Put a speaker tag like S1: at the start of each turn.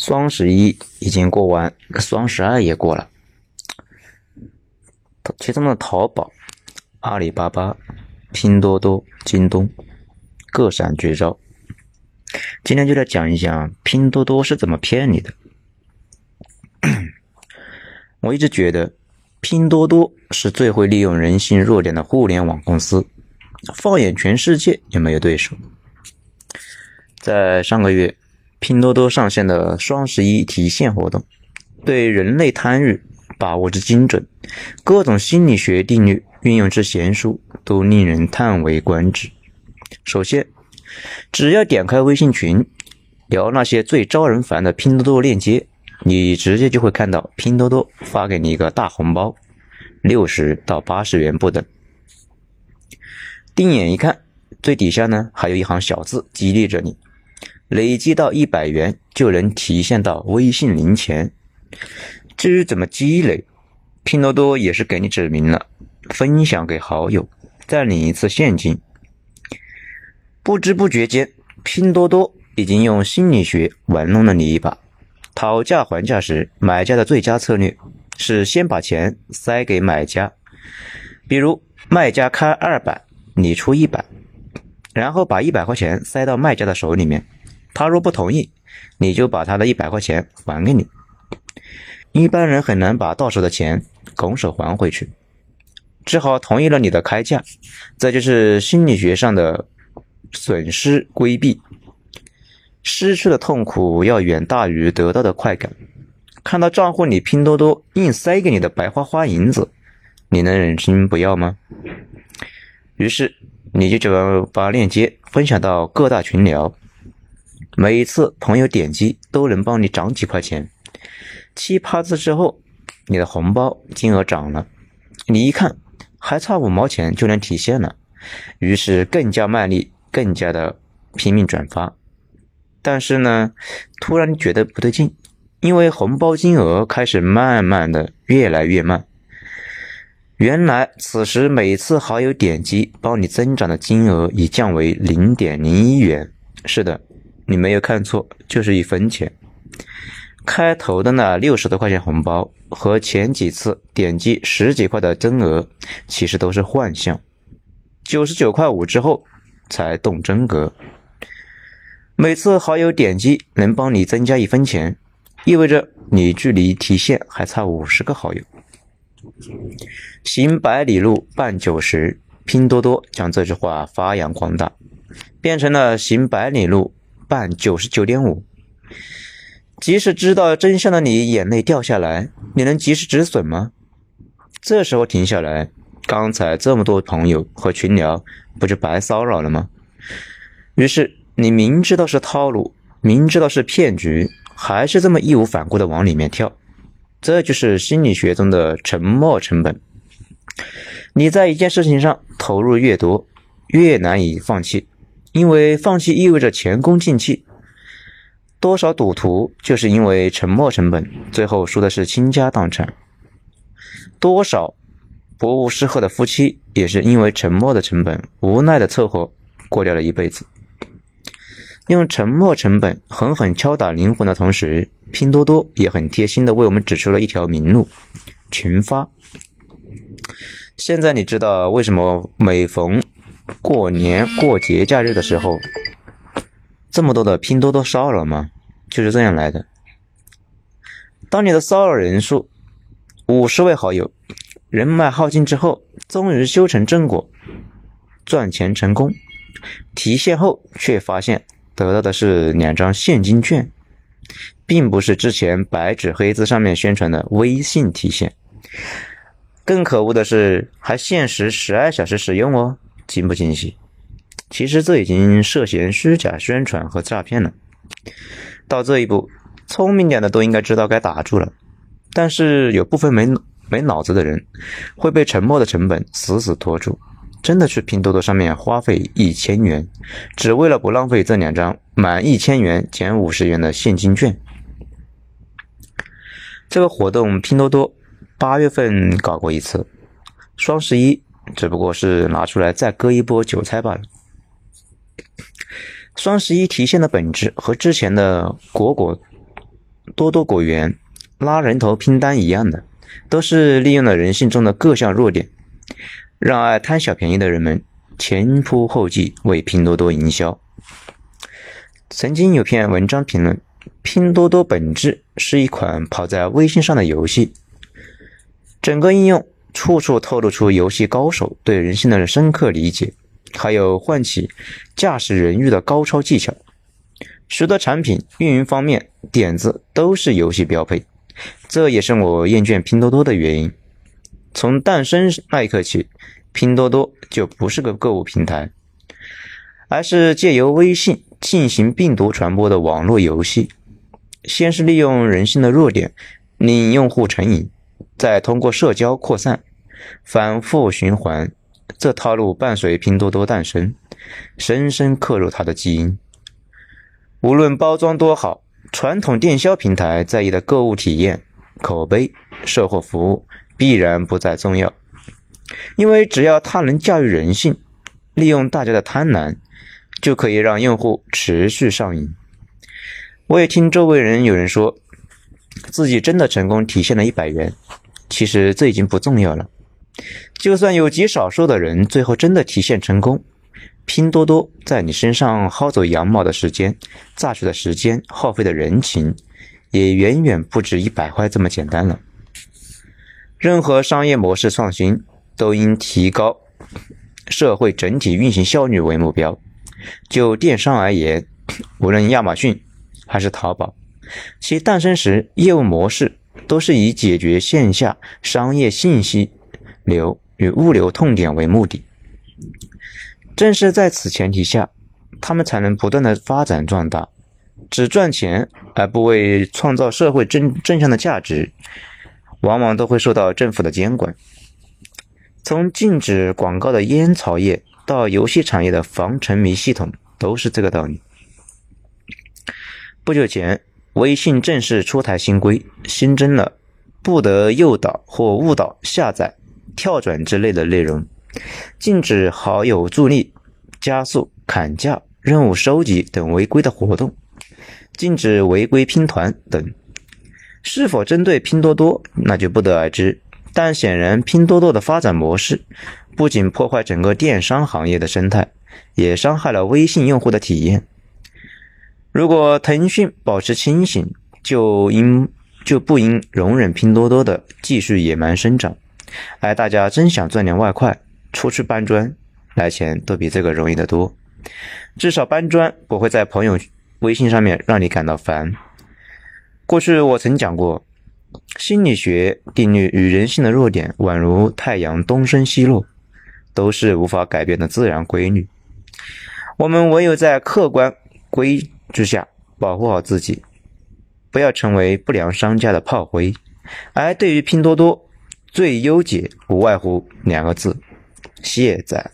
S1: 双十一已经过完，双十二也过了。其中的淘宝、阿里巴巴、拼多多、京东各闪绝招。今天就来讲一讲拼多多是怎么骗你的。我一直觉得拼多多是最会利用人性弱点的互联网公司，放眼全世界也没有对手。在上个月。拼多多上线的双十一提现活动，对人类贪欲把握之精准，各种心理学定律运用之娴熟，都令人叹为观止。首先，只要点开微信群，聊那些最招人烦的拼多多链接，你直接就会看到拼多多发给你一个大红包，六十到八十元不等。定眼一看，最底下呢还有一行小字激励着你。累积到一百元就能提现到微信零钱。至于怎么积累，拼多多也是给你指明了：分享给好友，再领一次现金。不知不觉间，拼多多已经用心理学玩弄了你一把。讨价还价时，买家的最佳策略是先把钱塞给买家，比如卖家开二百，你出一百，然后把一百块钱塞到卖家的手里面。他若不同意，你就把他的一百块钱还给你。一般人很难把到手的钱拱手还回去，只好同意了你的开价。这就是心理学上的损失规避。失去的痛苦要远大于得到的快感。看到账户里拼多多硬塞给你的白花花银子，你能忍心不要吗？于是你就只把链接分享到各大群聊。每次朋友点击都能帮你涨几块钱，七八次之后，你的红包金额涨了，你一看还差五毛钱就能提现了，于是更加卖力，更加的拼命转发。但是呢，突然觉得不对劲，因为红包金额开始慢慢的越来越慢。原来此时每次好友点击帮你增长的金额已降为零点零一元。是的。你没有看错，就是一分钱。开头的那六十多块钱红包和前几次点击十几块的增额，其实都是幻象。九十九块五之后才动真格。每次好友点击能帮你增加一分钱，意味着你距离提现还差五十个好友。行百里路，半九十。拼多多将这句话发扬光大，变成了行百里路。半九十九点五，即使知道真相的你眼泪掉下来，你能及时止损吗？这时候停下来，刚才这么多朋友和群聊不就白骚扰了吗？于是你明知道是套路，明知道是骗局，还是这么义无反顾的往里面跳，这就是心理学中的沉没成本。你在一件事情上投入越多，越难以放弃。因为放弃意味着前功尽弃，多少赌徒就是因为沉没成本，最后输的是倾家荡产；多少博无失赫的夫妻也是因为沉没的成本，无奈的凑合过掉了一辈子。用沉没成本狠狠敲打灵魂的同时，拼多多也很贴心的为我们指出了一条明路：群发。现在你知道为什么每逢过年过节假日的时候，这么多的拼多多骚扰吗？就是这样来的。当你的骚扰人数五十位好友，人脉耗尽之后，终于修成正果，赚钱成功，提现后却发现得到的是两张现金券，并不是之前白纸黑字上面宣传的微信提现。更可恶的是，还限时十二小时使用哦。惊不惊喜？其实这已经涉嫌虚假宣传和诈骗了。到这一步，聪明点的都应该知道该打住了。但是有部分没没脑子的人，会被沉默的成本死死拖住，真的去拼多多上面花费一千元，只为了不浪费这两张满一千元减五十元的现金券。这个活动拼多多八月份搞过一次，双十一。只不过是拿出来再割一波韭菜罢了。双十一提现的本质和之前的果果多多果园、拉人头拼单一样的，都是利用了人性中的各项弱点，让爱贪小便宜的人们前仆后继为拼多多营销。曾经有篇文章评论，拼多多本质是一款跑在微信上的游戏，整个应用处处透露出游戏高手对人性的深刻理解，还有唤起驾驶人欲的高超技巧。许多产品运营方面点子都是游戏标配，这也是我厌倦拼多多的原因。从诞生那一刻起，拼多多就不是个购物平台，而是借由微信。进行病毒传播的网络游戏，先是利用人性的弱点令用户成瘾，再通过社交扩散，反复循环。这套路伴随拼多多诞生，深深刻入它的基因。无论包装多好，传统电销平台在意的购物体验、口碑、售后服务必然不再重要，因为只要它能驾驭人性，利用大家的贪婪。就可以让用户持续上瘾。我也听周围人有人说，自己真的成功提现了一百元。其实这已经不重要了。就算有极少数的人最后真的提现成功，拼多多在你身上薅走羊毛的时间、榨取的时间、耗费的人情，也远远不止一百块这么简单了。任何商业模式创新都应提高社会整体运行效率为目标。就电商而言，无论亚马逊还是淘宝，其诞生时业务模式都是以解决线下商业信息流与物流痛点为目的。正是在此前提下，他们才能不断的发展壮大。只赚钱而不为创造社会正正向的价值，往往都会受到政府的监管。从禁止广告的烟草业。到游戏产业的防沉迷系统都是这个道理。不久前，微信正式出台新规，新增了不得诱导或误导下载、跳转之类的内容，禁止好友助力、加速、砍价、任务收集等违规的活动，禁止违规拼团等。是否针对拼多多，那就不得而知。但显然，拼多多的发展模式。不仅破坏整个电商行业的生态，也伤害了微信用户的体验。如果腾讯保持清醒，就应就不应容忍拼多多的继续野蛮生长。哎，大家真想赚点外快，出去搬砖来钱都比这个容易得多。至少搬砖不会在朋友微信上面让你感到烦。过去我曾讲过，心理学定律与人性的弱点宛如太阳东升西落。都是无法改变的自然规律，我们唯有在客观规之下保护好自己，不要成为不良商家的炮灰。而对于拼多多，最优解不外乎两个字：卸载。